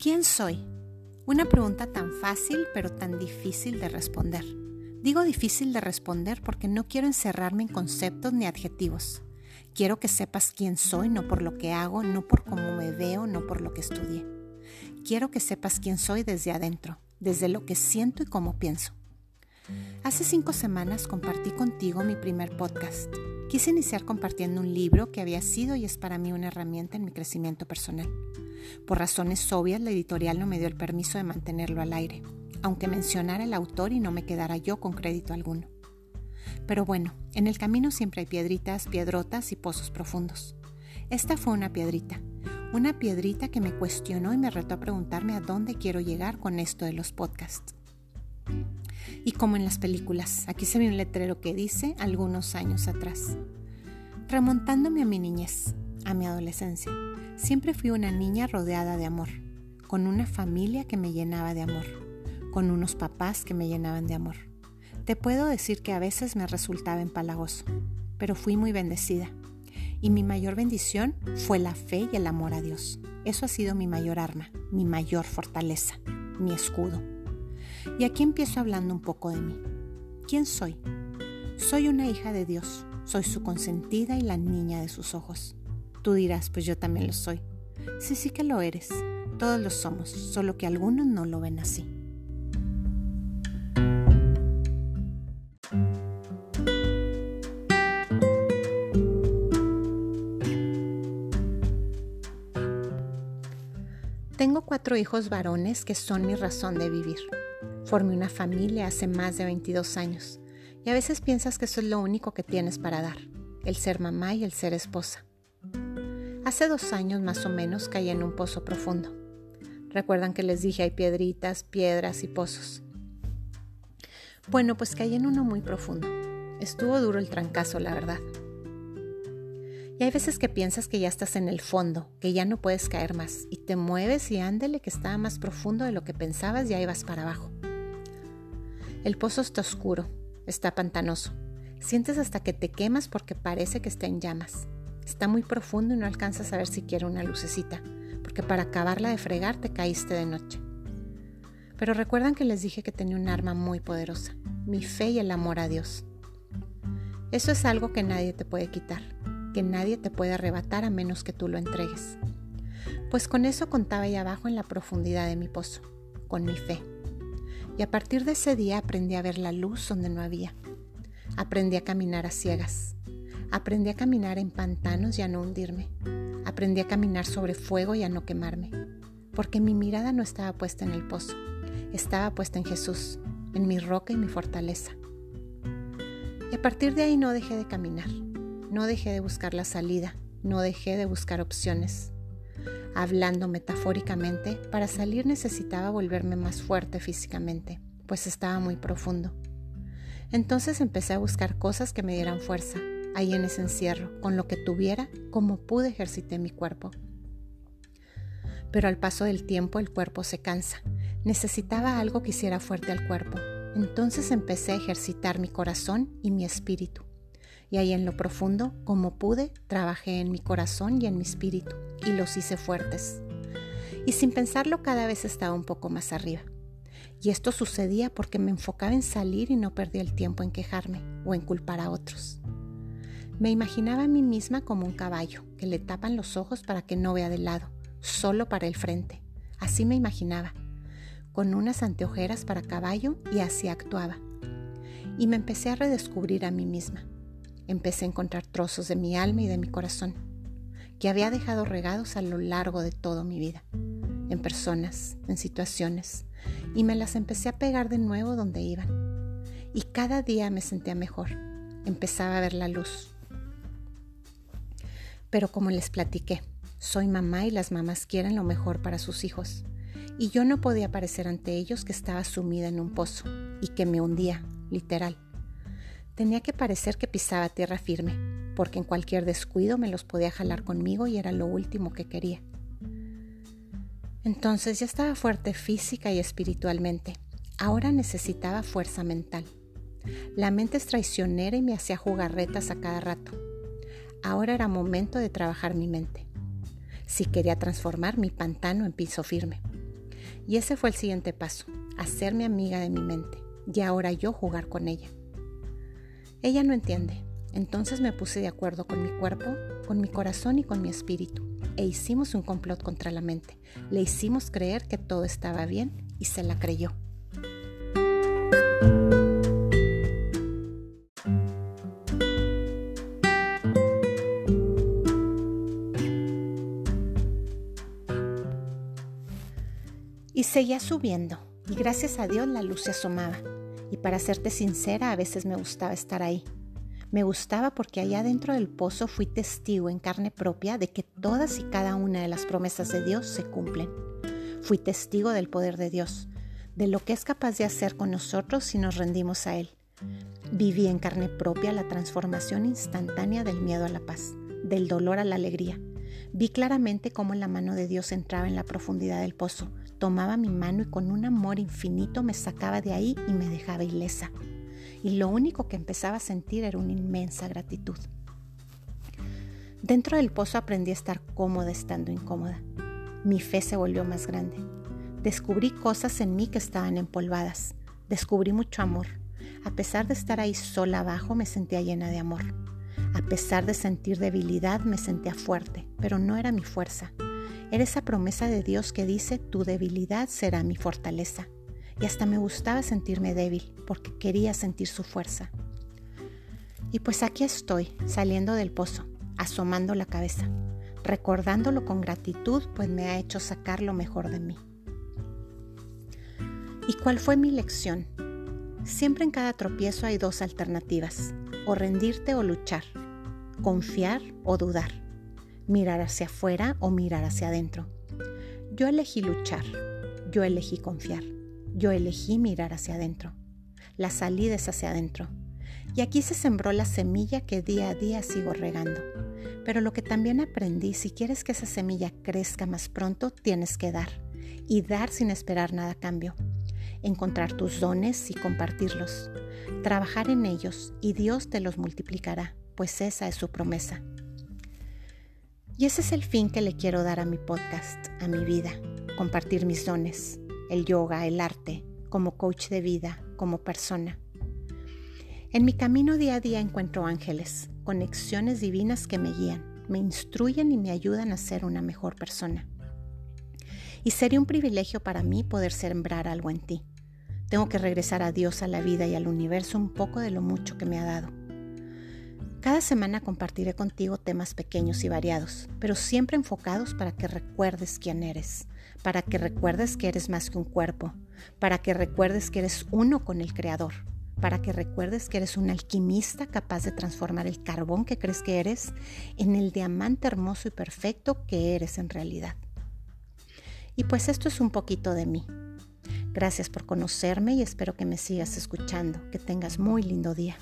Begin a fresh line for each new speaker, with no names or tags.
¿Quién soy? Una pregunta tan fácil pero tan difícil de responder. Digo difícil de responder porque no quiero encerrarme en conceptos ni adjetivos. Quiero que sepas quién soy, no por lo que hago, no por cómo me veo, no por lo que estudié. Quiero que sepas quién soy desde adentro, desde lo que siento y cómo pienso. Hace cinco semanas compartí contigo mi primer podcast. Quise iniciar compartiendo un libro que había sido y es para mí una herramienta en mi crecimiento personal. Por razones obvias, la editorial no me dio el permiso de mantenerlo al aire, aunque mencionara el autor y no me quedara yo con crédito alguno. Pero bueno, en el camino siempre hay piedritas, piedrotas y pozos profundos. Esta fue una piedrita, una piedrita que me cuestionó y me retó a preguntarme a dónde quiero llegar con esto de los podcasts. Y como en las películas, aquí se ve un letrero que dice algunos años atrás. Remontándome a mi niñez, a mi adolescencia, siempre fui una niña rodeada de amor, con una familia que me llenaba de amor, con unos papás que me llenaban de amor. Te puedo decir que a veces me resultaba empalagoso, pero fui muy bendecida. Y mi mayor bendición fue la fe y el amor a Dios. Eso ha sido mi mayor arma, mi mayor fortaleza, mi escudo. Y aquí empiezo hablando un poco de mí. ¿Quién soy? Soy una hija de Dios, soy su consentida y la niña de sus ojos. Tú dirás, pues yo también lo soy. Sí, sí que lo eres. Todos lo somos, solo que algunos no lo ven así. Tengo cuatro hijos varones que son mi razón de vivir. Formé una familia hace más de 22 años y a veces piensas que eso es lo único que tienes para dar, el ser mamá y el ser esposa. Hace dos años más o menos caí en un pozo profundo. Recuerdan que les dije hay piedritas, piedras y pozos. Bueno, pues caí en uno muy profundo. Estuvo duro el trancazo, la verdad. Y hay veces que piensas que ya estás en el fondo, que ya no puedes caer más, y te mueves y ándele que estaba más profundo de lo que pensabas y ahí vas para abajo. El pozo está oscuro, está pantanoso. Sientes hasta que te quemas porque parece que está en llamas. Está muy profundo y no alcanzas a ver siquiera una lucecita, porque para acabarla de fregar te caíste de noche. Pero recuerdan que les dije que tenía un arma muy poderosa, mi fe y el amor a Dios. Eso es algo que nadie te puede quitar, que nadie te puede arrebatar a menos que tú lo entregues. Pues con eso contaba ahí abajo en la profundidad de mi pozo, con mi fe. Y a partir de ese día aprendí a ver la luz donde no había. Aprendí a caminar a ciegas. Aprendí a caminar en pantanos y a no hundirme. Aprendí a caminar sobre fuego y a no quemarme. Porque mi mirada no estaba puesta en el pozo, estaba puesta en Jesús, en mi roca y mi fortaleza. Y a partir de ahí no dejé de caminar, no dejé de buscar la salida, no dejé de buscar opciones. Hablando metafóricamente, para salir necesitaba volverme más fuerte físicamente, pues estaba muy profundo. Entonces empecé a buscar cosas que me dieran fuerza, ahí en ese encierro, con lo que tuviera, como pude ejercité mi cuerpo. Pero al paso del tiempo el cuerpo se cansa. Necesitaba algo que hiciera fuerte al cuerpo. Entonces empecé a ejercitar mi corazón y mi espíritu y ahí en lo profundo, como pude, trabajé en mi corazón y en mi espíritu y los hice fuertes. Y sin pensarlo cada vez estaba un poco más arriba. Y esto sucedía porque me enfocaba en salir y no perdía el tiempo en quejarme o en culpar a otros. Me imaginaba a mí misma como un caballo que le tapan los ojos para que no vea de lado, solo para el frente. Así me imaginaba, con unas anteojeras para caballo y así actuaba. Y me empecé a redescubrir a mí misma empecé a encontrar trozos de mi alma y de mi corazón que había dejado regados a lo largo de toda mi vida, en personas, en situaciones, y me las empecé a pegar de nuevo donde iban. Y cada día me sentía mejor, empezaba a ver la luz. Pero como les platiqué, soy mamá y las mamás quieren lo mejor para sus hijos. Y yo no podía parecer ante ellos que estaba sumida en un pozo y que me hundía, literal. Tenía que parecer que pisaba tierra firme, porque en cualquier descuido me los podía jalar conmigo y era lo último que quería. Entonces ya estaba fuerte física y espiritualmente. Ahora necesitaba fuerza mental. La mente es traicionera y me hacía jugarretas a cada rato. Ahora era momento de trabajar mi mente. Si quería transformar mi pantano en piso firme. Y ese fue el siguiente paso, hacerme amiga de mi mente y ahora yo jugar con ella. Ella no entiende, entonces me puse de acuerdo con mi cuerpo, con mi corazón y con mi espíritu e hicimos un complot contra la mente. Le hicimos creer que todo estaba bien y se la creyó. Y seguía subiendo, y gracias a Dios la luz se asomaba. Y para serte sincera, a veces me gustaba estar ahí. Me gustaba porque allá dentro del pozo fui testigo en carne propia de que todas y cada una de las promesas de Dios se cumplen. Fui testigo del poder de Dios, de lo que es capaz de hacer con nosotros si nos rendimos a Él. Viví en carne propia la transformación instantánea del miedo a la paz, del dolor a la alegría, Vi claramente cómo la mano de Dios entraba en la profundidad del pozo, tomaba mi mano y con un amor infinito me sacaba de ahí y me dejaba ilesa. Y lo único que empezaba a sentir era una inmensa gratitud. Dentro del pozo aprendí a estar cómoda estando incómoda. Mi fe se volvió más grande. Descubrí cosas en mí que estaban empolvadas. Descubrí mucho amor. A pesar de estar ahí sola abajo, me sentía llena de amor. A pesar de sentir debilidad, me sentía fuerte, pero no era mi fuerza. Era esa promesa de Dios que dice, tu debilidad será mi fortaleza. Y hasta me gustaba sentirme débil, porque quería sentir su fuerza. Y pues aquí estoy, saliendo del pozo, asomando la cabeza, recordándolo con gratitud, pues me ha hecho sacar lo mejor de mí. ¿Y cuál fue mi lección? Siempre en cada tropiezo hay dos alternativas, o rendirte o luchar, confiar o dudar, mirar hacia afuera o mirar hacia adentro. Yo elegí luchar, yo elegí confiar, yo elegí mirar hacia adentro. La salida es hacia adentro. Y aquí se sembró la semilla que día a día sigo regando. Pero lo que también aprendí, si quieres que esa semilla crezca más pronto, tienes que dar. Y dar sin esperar nada a cambio encontrar tus dones y compartirlos, trabajar en ellos y Dios te los multiplicará, pues esa es su promesa. Y ese es el fin que le quiero dar a mi podcast, a mi vida, compartir mis dones, el yoga, el arte, como coach de vida, como persona. En mi camino día a día encuentro ángeles, conexiones divinas que me guían, me instruyen y me ayudan a ser una mejor persona. Y sería un privilegio para mí poder sembrar algo en ti. Tengo que regresar a Dios, a la vida y al universo un poco de lo mucho que me ha dado. Cada semana compartiré contigo temas pequeños y variados, pero siempre enfocados para que recuerdes quién eres, para que recuerdes que eres más que un cuerpo, para que recuerdes que eres uno con el Creador, para que recuerdes que eres un alquimista capaz de transformar el carbón que crees que eres en el diamante hermoso y perfecto que eres en realidad. Y pues esto es un poquito de mí. Gracias por conocerme y espero que me sigas escuchando. Que tengas muy lindo día.